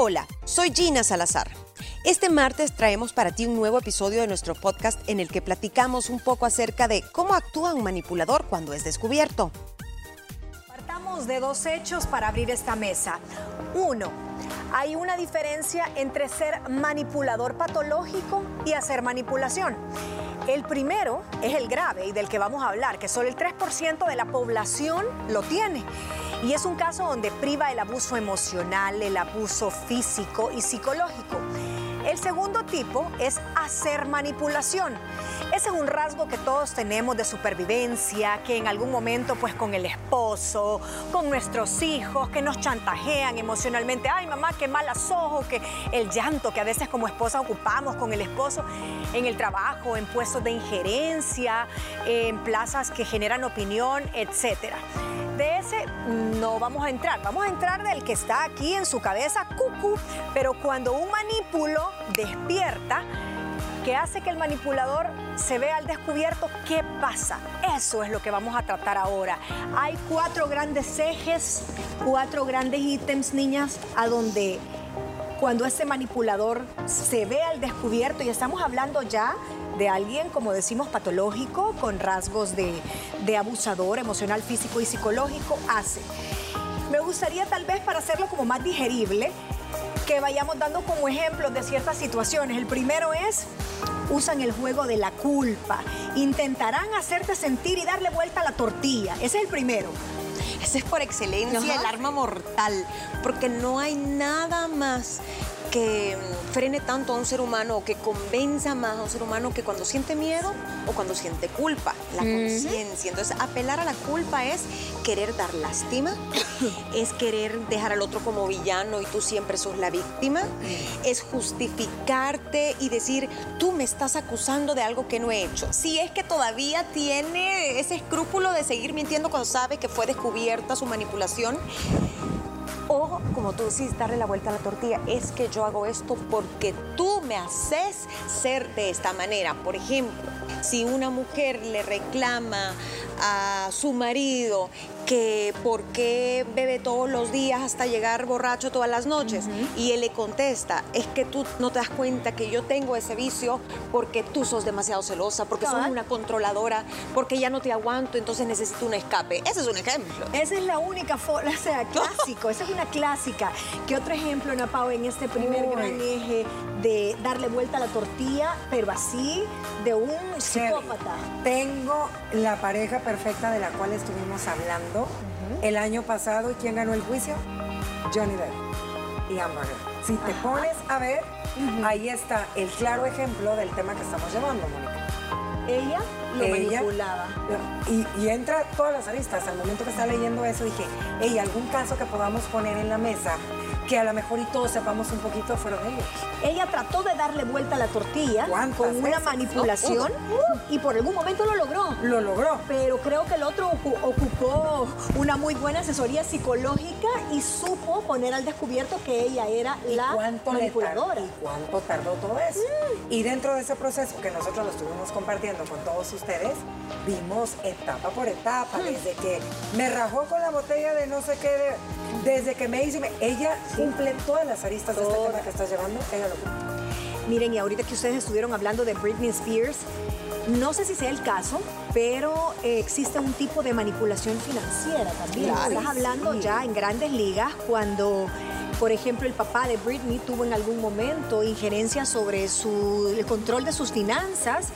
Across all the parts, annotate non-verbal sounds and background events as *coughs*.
Hola, soy Gina Salazar. Este martes traemos para ti un nuevo episodio de nuestro podcast en el que platicamos un poco acerca de cómo actúa un manipulador cuando es descubierto. Partamos de dos hechos para abrir esta mesa. Uno, hay una diferencia entre ser manipulador patológico y hacer manipulación. El primero es el grave y del que vamos a hablar, que solo el 3% de la población lo tiene. Y es un caso donde priva el abuso emocional, el abuso físico y psicológico. El segundo tipo es hacer manipulación. Ese es un rasgo que todos tenemos de supervivencia, que en algún momento pues con el esposo, con nuestros hijos, que nos chantajean emocionalmente, ay mamá, qué malas ojos, que el llanto que a veces como esposa ocupamos con el esposo en el trabajo, en puestos de injerencia, en plazas que generan opinión. De no vamos a entrar, vamos a entrar del que está aquí en su cabeza, cucu, pero cuando un manipulo despierta, que hace que el manipulador se vea al descubierto, ¿qué pasa? Eso es lo que vamos a tratar ahora. Hay cuatro grandes ejes, cuatro grandes ítems, niñas, a donde cuando ese manipulador se ve al descubierto, y estamos hablando ya de alguien, como decimos, patológico, con rasgos de, de abusador emocional, físico y psicológico, hace. Me gustaría tal vez para hacerlo como más digerible, que vayamos dando como ejemplos de ciertas situaciones. El primero es, usan el juego de la culpa. Intentarán hacerte sentir y darle vuelta a la tortilla. Ese es el primero. Ese es por excelencia el arma mortal, porque no hay nada más que mm, frene tanto a un ser humano o que convenza más a un ser humano que cuando siente miedo o cuando siente culpa, la conciencia. Entonces, apelar a la culpa es querer dar lástima, *coughs* es querer dejar al otro como villano y tú siempre sos la víctima, es justificarte y decir, tú me estás acusando de algo que no he hecho. Si es que todavía tiene ese escrúpulo de seguir mintiendo cuando sabe que fue descubierta su manipulación, o, como tú decís, darle la vuelta a la tortilla, es que yo hago esto porque tú me haces ser de esta manera. Por ejemplo, si una mujer le reclama a su marido que por qué bebe todos los días hasta llegar borracho todas las noches. Y él le contesta, es que tú no te das cuenta que yo tengo ese vicio porque tú sos demasiado celosa, porque sos una controladora, porque ya no te aguanto, entonces necesito un escape. Ese es un ejemplo. Esa es la única forma, o sea, *laughs* clásico, esa es una clásica. ¿Qué otro ejemplo, Napao, en este primer gran eje de darle vuelta a la tortilla, pero así, de un psicópata? Tengo la pareja perfecta de la cual estuvimos hablando el año pasado. ¿Y quién ganó el juicio? Johnny Depp y Amber Si te pones a ver, ahí está el claro ejemplo del tema que estamos llevando, Mónica. Ella lo manipulaba. Y, y, entra todas las aristas. Al momento que está leyendo eso dije, hey, algún caso que podamos poner en la mesa que a lo mejor y todos sepamos un poquito fueron ellos. Ella trató de darle vuelta a la tortilla con una manipulación y por algún momento lo logró. Lo logró. Pero creo que el otro ocupó una muy buena asesoría psicológica y supo poner al descubierto que ella era la manipuladora. ¿Y cuánto tardó todo eso? Mm. Y dentro de ese proceso que nosotros lo estuvimos compartiendo con todos ustedes, vimos etapa por etapa, desde que me rajó con la botella de no sé qué, desde que me dice, ella cumple todas las aristas de este tema que estás llevando, ella lo cumple. Miren, y ahorita que ustedes estuvieron hablando de Britney Spears, no sé si sea el caso, pero eh, existe un tipo de manipulación financiera también. Estás hablando ya en grandes ligas cuando, por ejemplo, el papá de Britney tuvo en algún momento injerencia sobre su, el control de sus finanzas,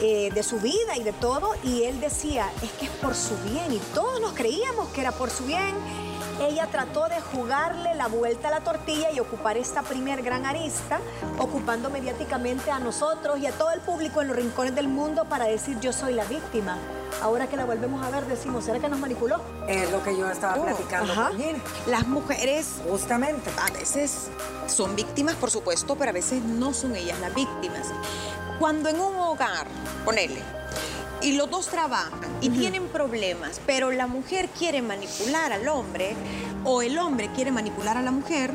eh, de su vida y de todo, y él decía, es que es por su bien, y todos nos creíamos que era por su bien ella trató de jugarle la vuelta a la tortilla y ocupar esta primer gran arista, ocupando mediáticamente a nosotros y a todo el público en los rincones del mundo para decir yo soy la víctima. Ahora que la volvemos a ver, decimos, ¿será que nos manipuló? Es lo que yo estaba oh, platicando Las mujeres, justamente, a veces son víctimas, por supuesto, pero a veces no son ellas las víctimas. Cuando en un hogar, ponele, y los dos trabajan y tienen problemas, pero la mujer quiere manipular al hombre o el hombre quiere manipular a la mujer,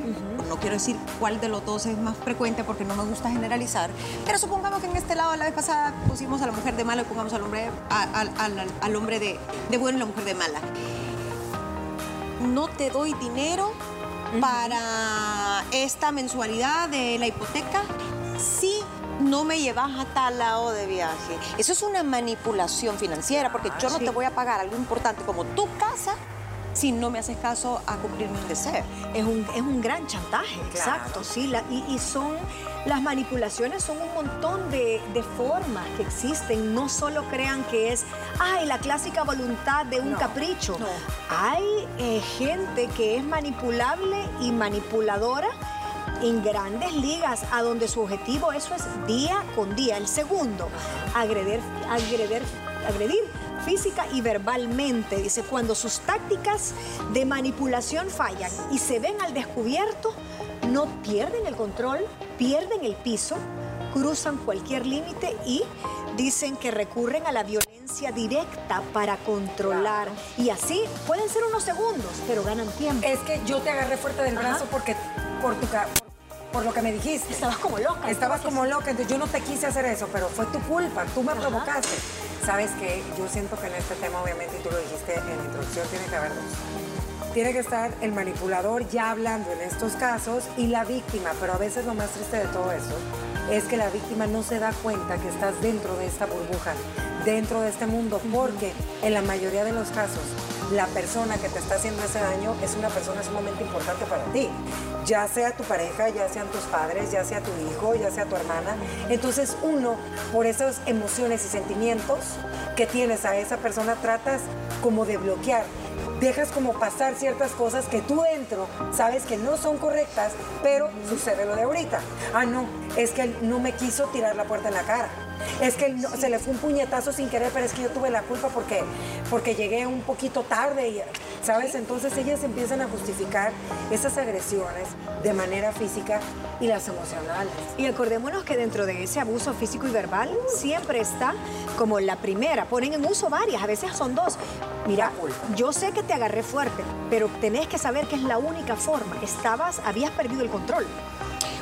no quiero decir cuál de los dos es más frecuente porque no me gusta generalizar, pero supongamos que en este lado la vez pasada pusimos a la mujer de mala y pongamos al hombre, al, hombre de, de bueno y la mujer de mala. No te doy dinero para esta mensualidad de la hipoteca. Si no me llevas a tal lado de viaje. Eso es una manipulación financiera porque yo no te voy a pagar algo importante como tu casa si no me haces caso a cumplir mis deseos. Es un, es un gran chantaje, exacto, sí. y, son, las manipulaciones son un montón de, formas que existen. No solo crean que es, ay, la clásica voluntad de un capricho. Hay eh, gente que es manipulable y manipuladora en grandes ligas, a donde su objetivo eso es día con día. El segundo, agredir, agredir, agredir física y verbalmente. Dice, cuando sus tácticas de manipulación fallan y se ven al descubierto, no pierden el control, pierden el piso, cruzan cualquier límite y dicen que recurren a la violencia directa para controlar. Y así pueden ser unos segundos, pero ganan tiempo. Es que yo te agarré fuerte del brazo porque por tu por lo que me dijiste. Estabas como loca. Estabas como loca, entonces yo no te quise hacer eso, pero fue tu culpa, tú me provocaste. Sabes que yo siento que en este tema, obviamente, y tú lo dijiste en la introducción, tiene que haber dos. Tiene que estar el manipulador ya hablando en estos casos y la víctima, pero a veces lo más triste de todo eso es que la víctima no se da cuenta que estás dentro de esta burbuja, dentro de este mundo, porque en la mayoría de los casos la persona que te está haciendo ese daño es una persona sumamente importante para ti. Ya sea tu pareja, ya sean tus padres, ya sea tu hijo, ya sea tu hermana. Entonces uno, por esas emociones y sentimientos que tienes a esa persona, tratas como de bloquear dejas como pasar ciertas cosas que tú dentro sabes que no son correctas, pero sucede lo de ahorita. Ah, no, es que él no me quiso tirar la puerta en la cara. Es que se le fue un puñetazo sin querer, pero es que yo tuve la culpa porque, porque llegué un poquito tarde, y, ¿sabes? Entonces ellas empiezan a justificar esas agresiones de manera física y las emocionales. Y acordémonos que dentro de ese abuso físico y verbal siempre está como la primera, ponen en uso varias, a veces son dos. Mira, yo sé que te agarré fuerte, pero tenés que saber que es la única forma. Estabas, habías perdido el control.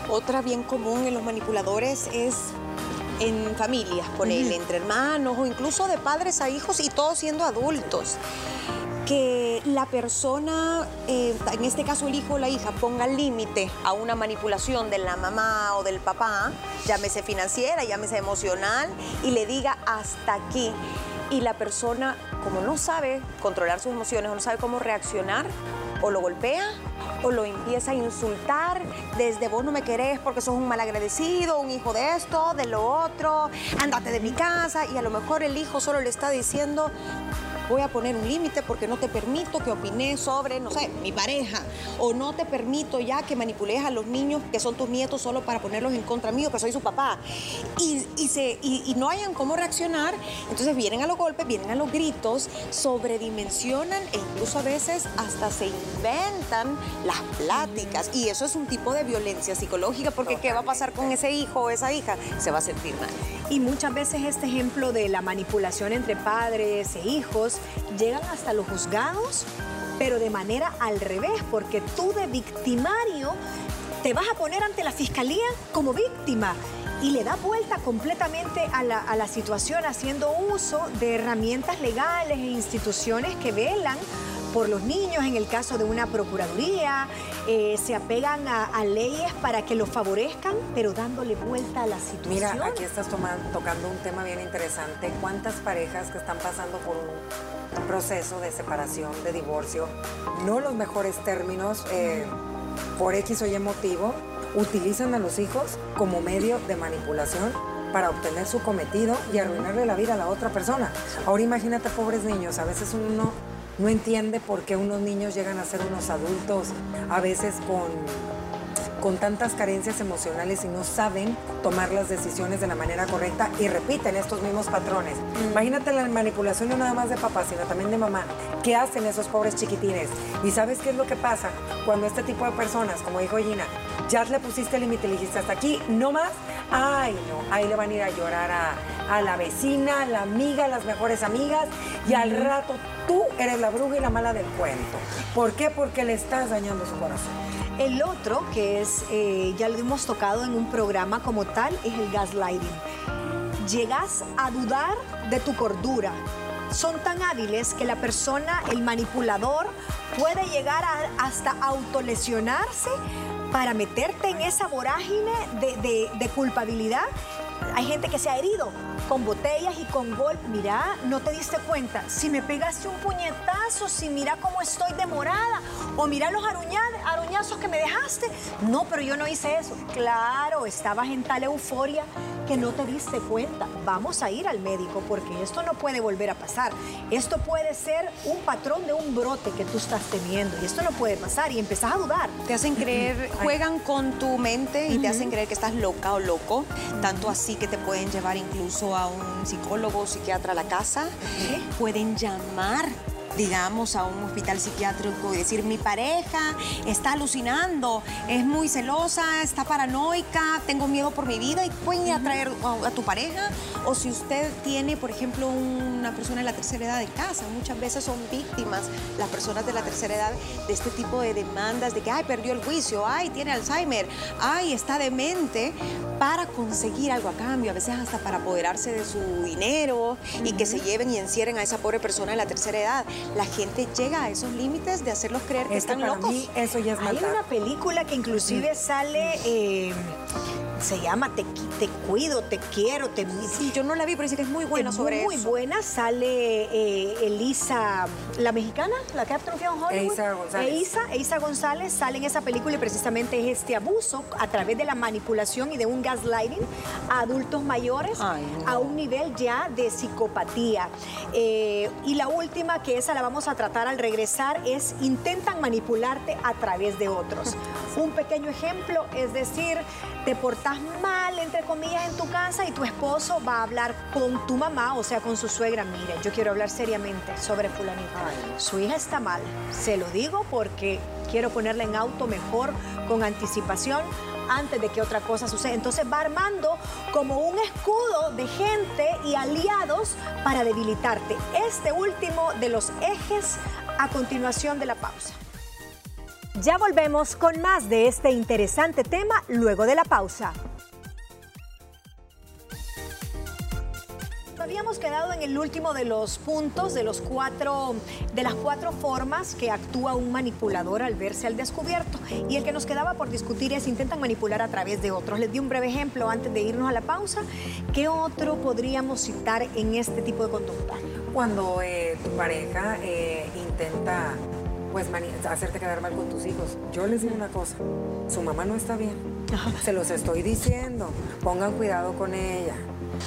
Otra bien común en los manipuladores es en familias, con él, entre hermanos o incluso de padres a hijos y todos siendo adultos. Que la persona, eh, en este caso el hijo o la hija, ponga límite a una manipulación de la mamá o del papá, llámese financiera, llámese emocional, y le diga hasta aquí. Y la persona, como no sabe controlar sus emociones o no sabe cómo reaccionar, o lo golpea o lo empieza a insultar desde vos no me querés porque sos un malagradecido, un hijo de esto, de lo otro, andate de mi casa y a lo mejor el hijo solo le está diciendo voy a poner un límite porque no te permito que opines sobre, no sé, mi pareja, o no te permito ya que manipules a los niños que son tus nietos solo para ponerlos en contra mío, que soy su papá. Y, se, y, no hayan cómo reaccionar, entonces vienen a los golpes, vienen a los gritos, sobredimensionan e incluso a veces hasta se inventan las pláticas. Y eso es un tipo de violencia psicológica porque ¿qué va a pasar con ese hijo o esa hija? Se va a sentir mal. Y muchas veces este ejemplo de la manipulación entre padres e hijos llegan hasta los juzgados, pero de manera al revés, porque tú de victimario te vas a poner ante la fiscalía como víctima y le da vuelta completamente a la, a la situación haciendo uso de herramientas legales e instituciones que velan por los niños, en el caso de una procuraduría, eh, se apegan a, leyes para que los favorezcan, pero dándole vuelta a la situación. Mira, aquí estás tocando un tema bien interesante. ¿Cuántas parejas que están pasando por un proceso de separación, de divorcio, no los mejores términos, eh, por X o Y motivo, utilizan a los hijos como medio de manipulación para obtener su cometido y arruinarle la vida a la otra persona. Ahora imagínate pobres niños, a veces uno no entiende por qué unos niños llegan a ser unos adultos a veces con, con tantas carencias emocionales y no saben tomar las decisiones de la manera correcta y repiten estos mismos patrones. Mm. Imagínate la manipulación no nada más de papá, sino también de mamá. ¿Qué hacen esos pobres chiquitines? ¿Y sabes qué es lo que pasa cuando este tipo de personas, como dijo Gina, ya le pusiste el límite, le dijiste hasta aquí, no más? Ay, no, ahí le van a ir a llorar a, a la vecina, a la amiga, a las mejores amigas y al rato tú eres la bruja y la mala del cuento. ¿Por qué? Porque le estás dañando su corazón. El otro, que es, eh, ya lo hemos tocado en un programa como tal, es el gaslighting. Llegas a dudar de tu cordura, son tan hábiles que la persona, el manipulador, puede llegar hasta autolesionarse para meterte en esa vorágine de culpabilidad. Hay gente que se ha herido con botellas y con gol. Mira, no te diste cuenta. Si me pegaste un puñetazo, si mira cómo estoy demorada, o mira los aruñazos que me dejaste. No, pero yo no hice eso. Claro, estabas en tal euforia que no te diste cuenta. Vamos a ir al médico porque esto no puede volver a pasar. Esto puede ser un patrón de un brote que tú estás teniendo y esto no puede pasar y empezás a dudar. Te hacen creer, juegan con tu mente y te hacen creer que estás loca o loco, tanto así que te pueden llevar incluso a un psicólogo o psiquiatra a la casa. Pueden llamar digamos, a un hospital psiquiátrico y decir, mi pareja está alucinando, es muy celosa, está paranoica, tengo miedo por mi vida y pueden atraer a, a tu pareja. O si usted tiene, por ejemplo, una persona de la tercera edad de casa, muchas veces son víctimas las personas de la tercera edad de este tipo de demandas de que, ay, perdió el juicio, ay, tiene Alzheimer, ay, está demente, para conseguir algo a cambio, a veces hasta para apoderarse de su dinero y que se lleven y encierren a esa pobre persona de la tercera edad la gente llega a esos límites de hacerlos creer que están locos. eso ya es Hay una película que inclusive sale... Eh, se llama Te, te cuido, te quiero, te... Sí, yo no la vi, pero dice que es muy buena sobre muy eso. Muy buena, sale eh, Elisa, la mexicana, la que ha triunfado en Hollywood. Elisa González. Elisa, Elisa González sale en esa película y precisamente es este abuso a través de la manipulación y de un gaslighting a adultos mayores a un nivel ya de psicopatía. Eh, y la última, que esa la vamos a tratar al regresar, es intentan manipularte a través de otros. *laughs* un pequeño ejemplo, es decir, te portas mal, entre comillas, en tu casa y tu esposo va a hablar con tu mamá, o sea, con su suegra. Mire, yo quiero hablar seriamente sobre fulanita. Su hija está mal. Se lo digo porque quiero ponerla en auto mejor, con anticipación antes de que otra cosa suceda. Entonces va armando como un escudo de gente y aliados para debilitarte. Este último de los ejes a continuación de la pausa. Ya volvemos con más de este interesante tema luego de la pausa. Habíamos quedado en el último de los puntos, de, los cuatro, de las cuatro formas que actúa un manipulador al verse al descubierto. Y el que nos quedaba por discutir es intentan manipular a través de otros. Les di un breve ejemplo antes de irnos a la pausa. ¿Qué otro podríamos citar en este tipo de conducta? Cuando eh, tu pareja eh, intenta pues hacerte quedar mal con tus hijos. Yo les digo una cosa, su mamá no está bien. Se los estoy diciendo. Pongan cuidado con ella.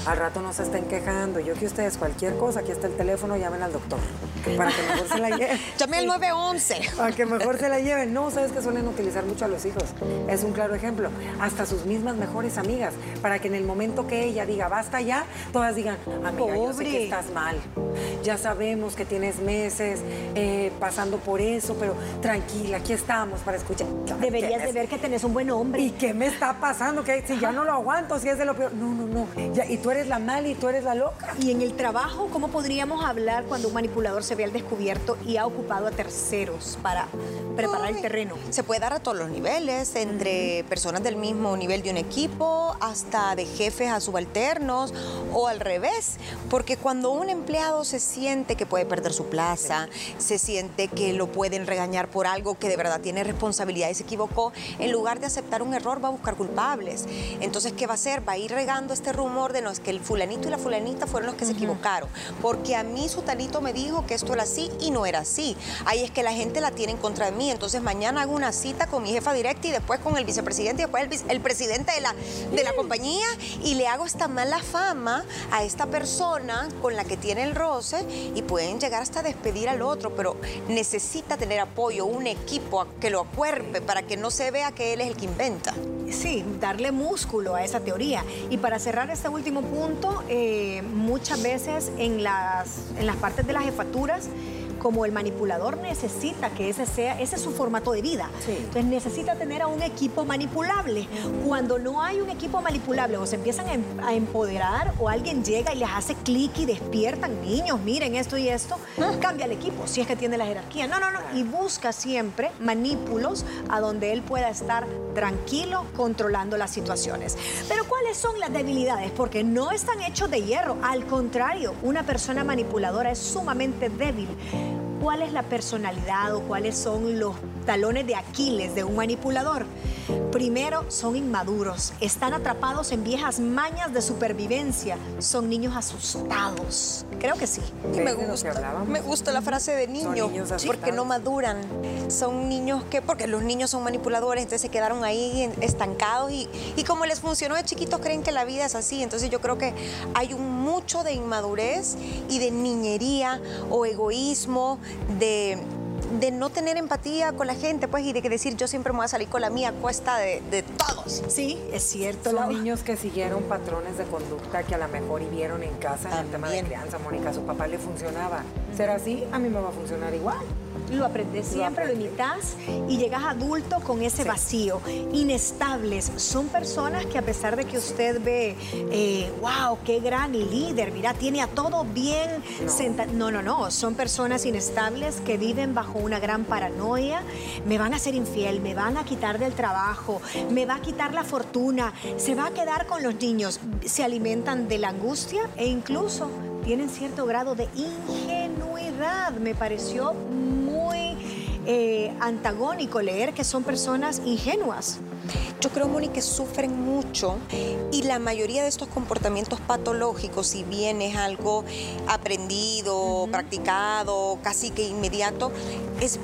Al rato no se estén quejando. Yo que ustedes, cualquier cosa, aquí está el teléfono, llamen al doctor. Para que mejor se la lleven. *laughs* Llame al 911. Para que mejor se la lleven. No, sabes que suelen utilizar mucho a los hijos. Es un claro ejemplo. Hasta sus mismas mejores amigas. Para que en el momento que ella diga basta ya, todas digan, amiga, yo sé que estás mal. Ya sabemos que tienes meses eh, pasando por eso, pero tranquila, aquí estamos para escuchar. Deberías de ver que tenés un buen hombre. ¿Y qué me está pasando? Que si ya no lo aguanto, si es de lo peor. No, no, no. y tú eres la mal y tú eres la loca. Y en el trabajo, ¿cómo podríamos hablar cuando un manipulador se ve al descubierto y ha ocupado a terceros para preparar el terreno? Se puede dar a todos los niveles, entre personas del mismo nivel de un equipo, hasta de jefes a subalternos o al revés. Porque cuando un empleado se siente que puede perder su plaza, se siente que lo pueden regañar por algo que de verdad tiene responsabilidad y se equivocó, en lugar de aceptar un error va a buscar culpables. Entonces, ¿qué va a hacer? Va a ir regando este rumor de no es que el fulanito y la fulanita fueron los que se equivocaron, porque a mí su talito me dijo que esto era así y no era así. Ahí es que la gente la tiene en contra de mí, entonces mañana hago una cita con mi jefa directa y después con el vicepresidente y después el, presidente de la, de la compañía y le hago esta mala fama a esta persona con la que tiene el roce y pueden llegar hasta despedir al otro, pero necesita tener apoyo, un equipo que lo acuerpe para que no se vea que él es el que inventa. Sí, darle músculo a esa teoría. Y para cerrar este último punto, eh, muchas veces en las, en las partes de las jefaturas, como el manipulador necesita que ese sea, ese es su formato de vida. Entonces necesita tener a un equipo manipulable. Cuando no hay un equipo manipulable o se empiezan em, a empoderar o alguien llega y les hace clic y despiertan, niños, miren esto y esto, ah. cambia el equipo, si es que tiene la jerarquía. No, no, no. Y busca siempre manípulos a donde él pueda estar tranquilo controlando las situaciones. Pero ¿cuáles son las debilidades? Porque no están hechos de hierro. Al contrario, una persona manipuladora es sumamente débil. ¿Cuál es la personalidad o cuáles son los talones de Aquiles de un manipulador? Primero, son inmaduros, están atrapados en viejas mañas de supervivencia, son niños asustados. Creo que sí. me gusta, me gusta la frase de niño, porque no maduran. Son niños que, porque los niños son manipuladores, entonces se quedaron ahí estancados y, y como les funcionó de chiquitos creen que la vida es así. Entonces yo creo que hay un mucho de inmadurez y de niñería o egoísmo, de de no tener empatía con la gente, pues, y de que decir yo siempre me voy a salir con la mía a cuesta de, todos. Sí, es cierto. Son niños que siguieron patrones de conducta que a lo mejor vivieron en casa en el tema de crianza, Mónica, a su papá le funcionaba. ¿Será así? A mí me va a funcionar igual lo aprendes siempre, lo, imitas y llegas adulto con ese vacío. Inestables son personas que a pesar de que usted ve, wow, eh, qué gran líder, mira, tiene a todo bien sentado. No, no, no, son personas inestables que viven bajo una gran paranoia. Me van a ser infiel, me van a quitar del trabajo, me va a quitar la fortuna, se va a quedar con los niños. Se alimentan de la angustia e incluso tienen cierto grado de ingenuidad. Me pareció eh, antagónico leer que son personas ingenuas. Yo creo, Moni, que sufren mucho y la mayoría de estos comportamientos patológicos, si bien es algo aprendido, practicado, casi que inmediato, es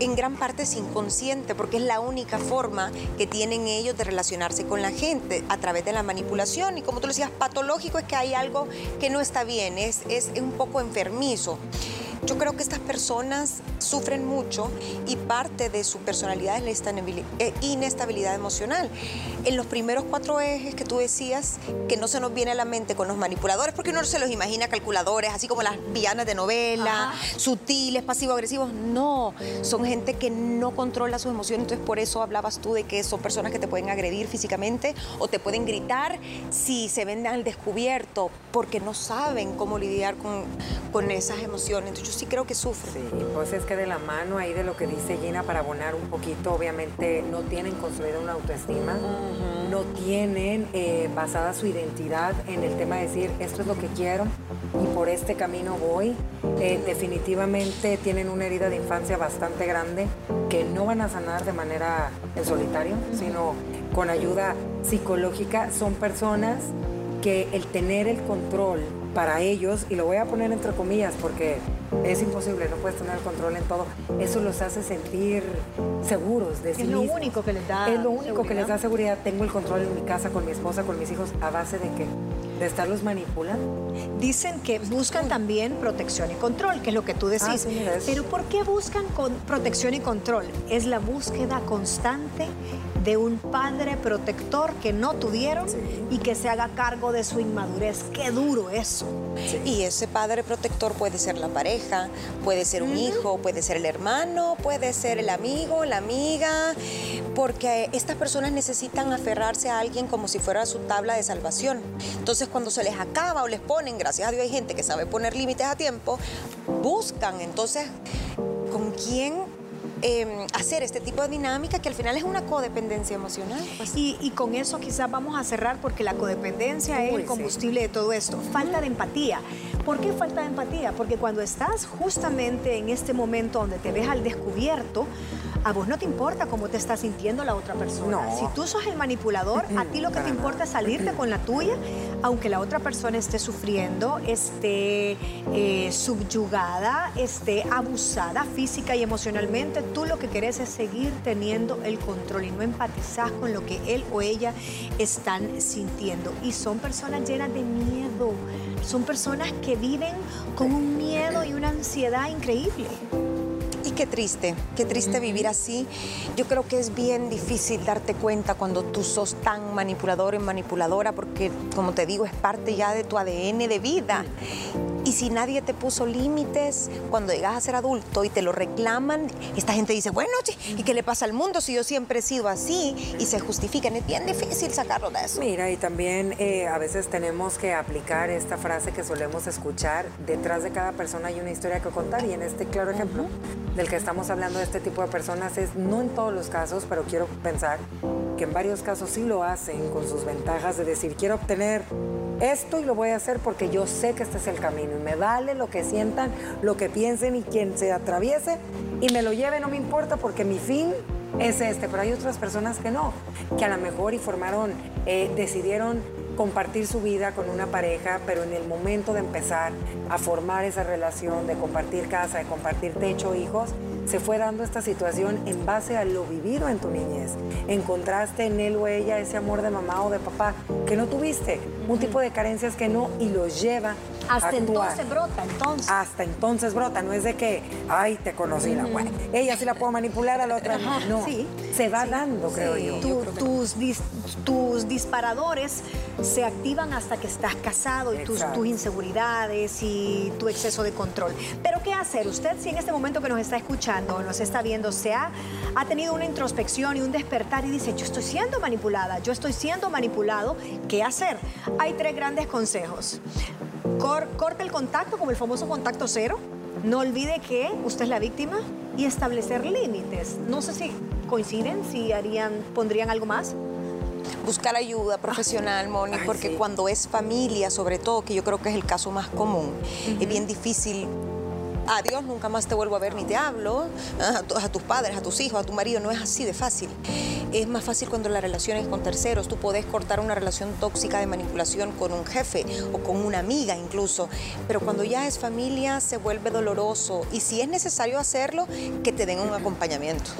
en gran parte es inconsciente porque es la única forma que tienen ellos de relacionarse con la gente a través de la manipulación y como tú decías, patológico es que hay algo que no está bien, es, es un poco enfermizo. Yo creo que estas personas sufren mucho y parte de su personalidad es la eh, inestabilidad emocional. En los primeros cuatro ejes que tú decías, que no se nos viene a la mente con los manipuladores, porque uno se los imagina calculadores, así como las villanas de novela, sutiles, pasivo-agresivos. No, son gente que no controla sus emociones, entonces por eso hablabas tú de que son personas que te pueden agredir físicamente o te pueden gritar si se venden al descubierto, porque no saben cómo lidiar con, con esas emociones. Entonces, yo sí creo que sufre. Sí, pues es que de la mano ahí de lo que dice Gina, para abonar un poquito, obviamente no tienen construida una autoestima, no tienen eh, basada su identidad en el tema de decir, esto es lo que quiero y por este camino voy. Eh, definitivamente tienen una herida de infancia bastante grande que no van a sanar de manera en solitario, sino con ayuda psicológica. Son personas que el tener el control para ellos, y lo voy a poner entre comillas porque es imposible, no puedes tener control en todo, eso los hace sentir seguros de sí Es lo único que les da Es lo único que les da seguridad. Tengo el control en mi casa, con mi esposa, con mis hijos, a base de que de estarlos manipulando. Dicen que buscan también protección y control, que es lo que tú decís. Ah, Pero ¿por qué buscan con protección y control? Es la búsqueda constante de un padre protector que no tuvieron y que se haga cargo de su inmadurez. Qué duro eso. Y ese padre protector puede ser la pareja, puede ser un hijo, puede ser el hermano, puede ser el amigo, la amiga, porque estas personas necesitan aferrarse a alguien como si fuera su tabla de salvación. Entonces cuando se les acaba o les ponen, gracias a Dios hay gente que sabe poner límites a tiempo, buscan entonces con quién Em, hacer este tipo de dinámica que al final es una codependencia emocional. Pues. Y, con eso quizás vamos a cerrar porque la codependencia es el combustible de todo esto. Falta de empatía. ¿Por qué falta de empatía? Porque cuando estás justamente en este momento donde te ves al descubierto, a vos no te importa cómo te está sintiendo la otra persona. Si tú sos el manipulador, a ti lo que te importa es salirte con la tuya, aunque la otra persona esté sufriendo, esté eh, subyugada, esté abusada física y emocionalmente, tú lo que querés es seguir teniendo el control y no empatizás con lo que él o ella están sintiendo. Y son personas llenas de miedo, son personas que viven con un miedo y una ansiedad increíble qué triste, qué triste vivir así. Yo creo que es bien difícil darte cuenta cuando tú sos tan manipulador y manipuladora, porque como te digo, es parte ya de tu ADN de vida. Y si nadie te puso límites, cuando llegas a ser adulto y te lo reclaman, esta gente dice, bueno, ¿y qué le pasa al mundo si yo siempre he sido así? Y se justifican. Es bien difícil sacarlo de eso. Mira, y también eh, a veces tenemos que aplicar esta frase que solemos escuchar, detrás de cada persona hay una historia que contar y en este claro ejemplo del que estamos hablando de este tipo de personas es, no en todos los casos, pero quiero pensar que en varios casos sí lo hacen con sus ventajas de decir, quiero obtener esto y lo voy a hacer porque yo sé que este es el camino y me vale lo que sientan, lo que piensen y quien se atraviese y me lo lleve, no me importa porque mi fin es este, pero hay otras personas que no, que a lo mejor y formaron, eh, decidieron compartir su vida con una pareja, pero en el momento de empezar a formar esa relación, de compartir casa, de compartir techo, hijos, se fue dando esta situación en base a lo vivido en tu niñez. Encontraste en él o ella ese amor de mamá o de papá que no tuviste, un tipo de carencias que no, y los lleva hasta entonces brota, entonces. Hasta entonces brota, no es de que, ay, te conocí la buena. Ella sí la puedo manipular, a la otra no. Sí. Se va dando, creo yo. tus, tus disparadores se activan hasta que estás casado y tus, tus, inseguridades y tu exceso de control. Pero ¿qué hacer? Usted, si en este momento que nos está escuchando, nos está viendo, se ha, ha tenido una introspección y un despertar y dice, yo estoy siendo manipulada, yo estoy siendo manipulado, ¿qué hacer? Hay tres grandes consejos corte el contacto como el famoso contacto cero. No olvide que usted es la víctima y establecer límites. No sé si coinciden, si harían, pondrían algo más buscar ayuda profesional, Moni, porque cuando es familia, sobre todo, que yo creo que es el caso más común, es bien difícil adiós, nunca más te vuelvo a ver ni te hablo, a, tus padres, a tus hijos, a tu marido, no es así de fácil. Es más fácil cuando la relación es con terceros, tú podés cortar una relación tóxica de manipulación con un jefe o con una amiga incluso, pero cuando ya es familia se vuelve doloroso. Y si es necesario hacerlo, que te den un acompañamiento.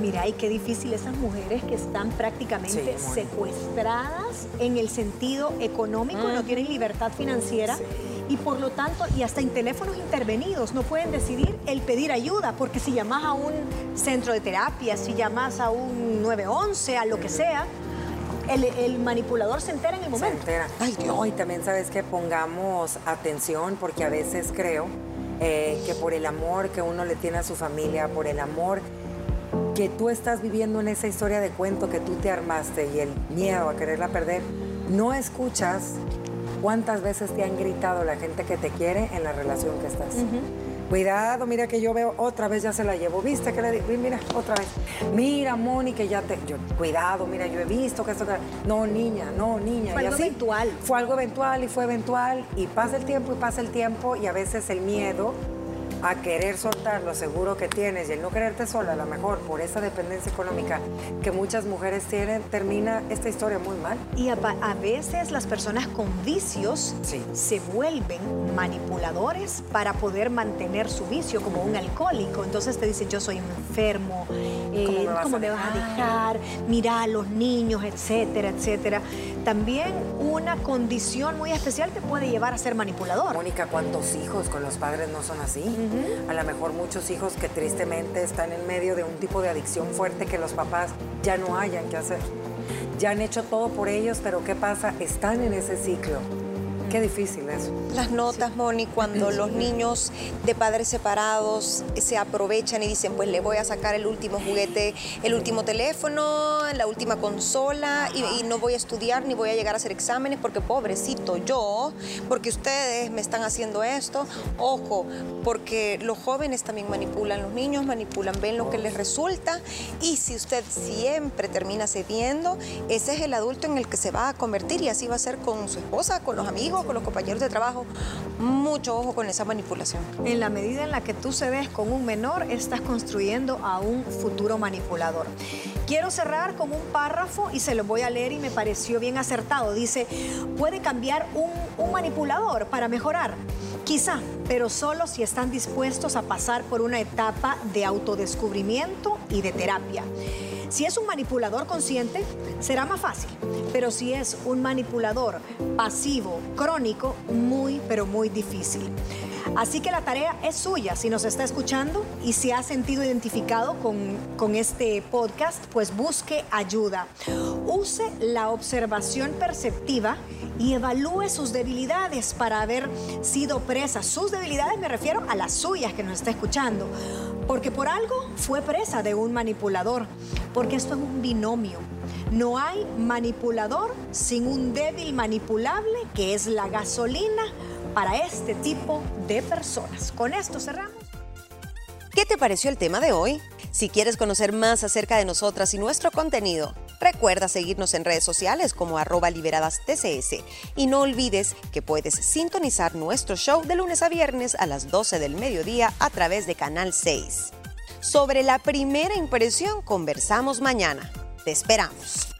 Mira, y qué difícil esas mujeres que están prácticamente secuestradas en el sentido económico, no mm. tienen libertad financiera y por lo tanto, y hasta en teléfonos intervenidos, no pueden decidir el pedir ayuda, porque si llamas a un centro de terapia, si llamas a un 911, a lo que sea, el, manipulador se entera en el momento. Se entera. Ay, Dios. y también sabes que pongamos atención, porque a veces creo eh, que por el amor que uno le tiene a su familia, por el amor que tú estás viviendo en esa historia de cuento que tú te armaste y el miedo a quererla perder, no escuchas ¿Cuántas veces te han gritado la gente que te quiere en la relación que estás? Cuidado, mira que yo veo otra vez ya se la llevo. ¿Viste que le digo? Mira, otra vez. Mira, Moni, que ya te. cuidado, mira, yo he visto que esto. No, niña, no, niña. Fue algo eventual. Fue algo eventual y fue eventual. Y pasa el tiempo y pasa el tiempo y a veces el miedo a querer soltar lo seguro que tienes y el no quererte sola, a lo mejor por esa dependencia económica que muchas mujeres tienen, termina esta historia muy mal. Y a, veces las personas con vicios se vuelven manipuladores para poder mantener su vicio, como un alcohólico. Entonces te dice, yo soy enfermo, eh, ¿cómo, me vas, a dejar? Mira a los niños, etcétera, etcétera. También una condición muy especial te puede llevar a ser manipulador. Mónica, ¿cuántos hijos con los padres no son así? A lo mejor muchos hijos que tristemente están en medio de un tipo de adicción fuerte que los papás ya no hayan que hacer. Ya han hecho todo por ellos, pero ¿qué pasa? Están en ese ciclo Qué difícil eso. Las notas, Moni, cuando los niños de padres separados se aprovechan y dicen, pues le voy a sacar el último juguete, el último teléfono, la última consola y, no voy a estudiar ni voy a llegar a hacer exámenes porque pobrecito yo, porque ustedes me están haciendo esto. Ojo, porque los jóvenes también manipulan, los niños manipulan, ven lo que les resulta y si usted siempre termina cediendo, ese es el adulto en el que se va a convertir y así va a ser con su esposa, con los amigos con los compañeros de trabajo, mucho ojo con esa manipulación. En la medida en la que tú cedes con un menor, estás construyendo a un futuro manipulador. Quiero cerrar con un párrafo y se lo voy a leer y me pareció bien acertado. Dice, puede cambiar un, un manipulador para mejorar. Quizá, pero solo si están dispuestos a pasar por una etapa de autodescubrimiento y de terapia. Si es un manipulador consciente, será más fácil, pero si es un manipulador pasivo, crónico, muy, pero muy difícil. Así que la tarea es suya. Si nos está escuchando y se ha sentido identificado con, con este podcast, pues busque ayuda. Use la observación perceptiva y evalúe sus debilidades para haber sido presa. Sus debilidades me refiero a las suyas que nos está escuchando. Porque por algo fue presa de un manipulador. Porque esto es un binomio. No hay manipulador sin un débil manipulable que es la gasolina para este tipo de personas. Con esto cerramos. ¿Qué te pareció el tema de hoy? Si quieres conocer más acerca de nosotras y nuestro contenido, recuerda seguirnos en redes sociales como arroba liberadas TCS y no olvides que puedes sintonizar nuestro show de lunes a viernes a las 12 del mediodía a través de Canal 6. Sobre la primera impresión conversamos mañana. Te esperamos.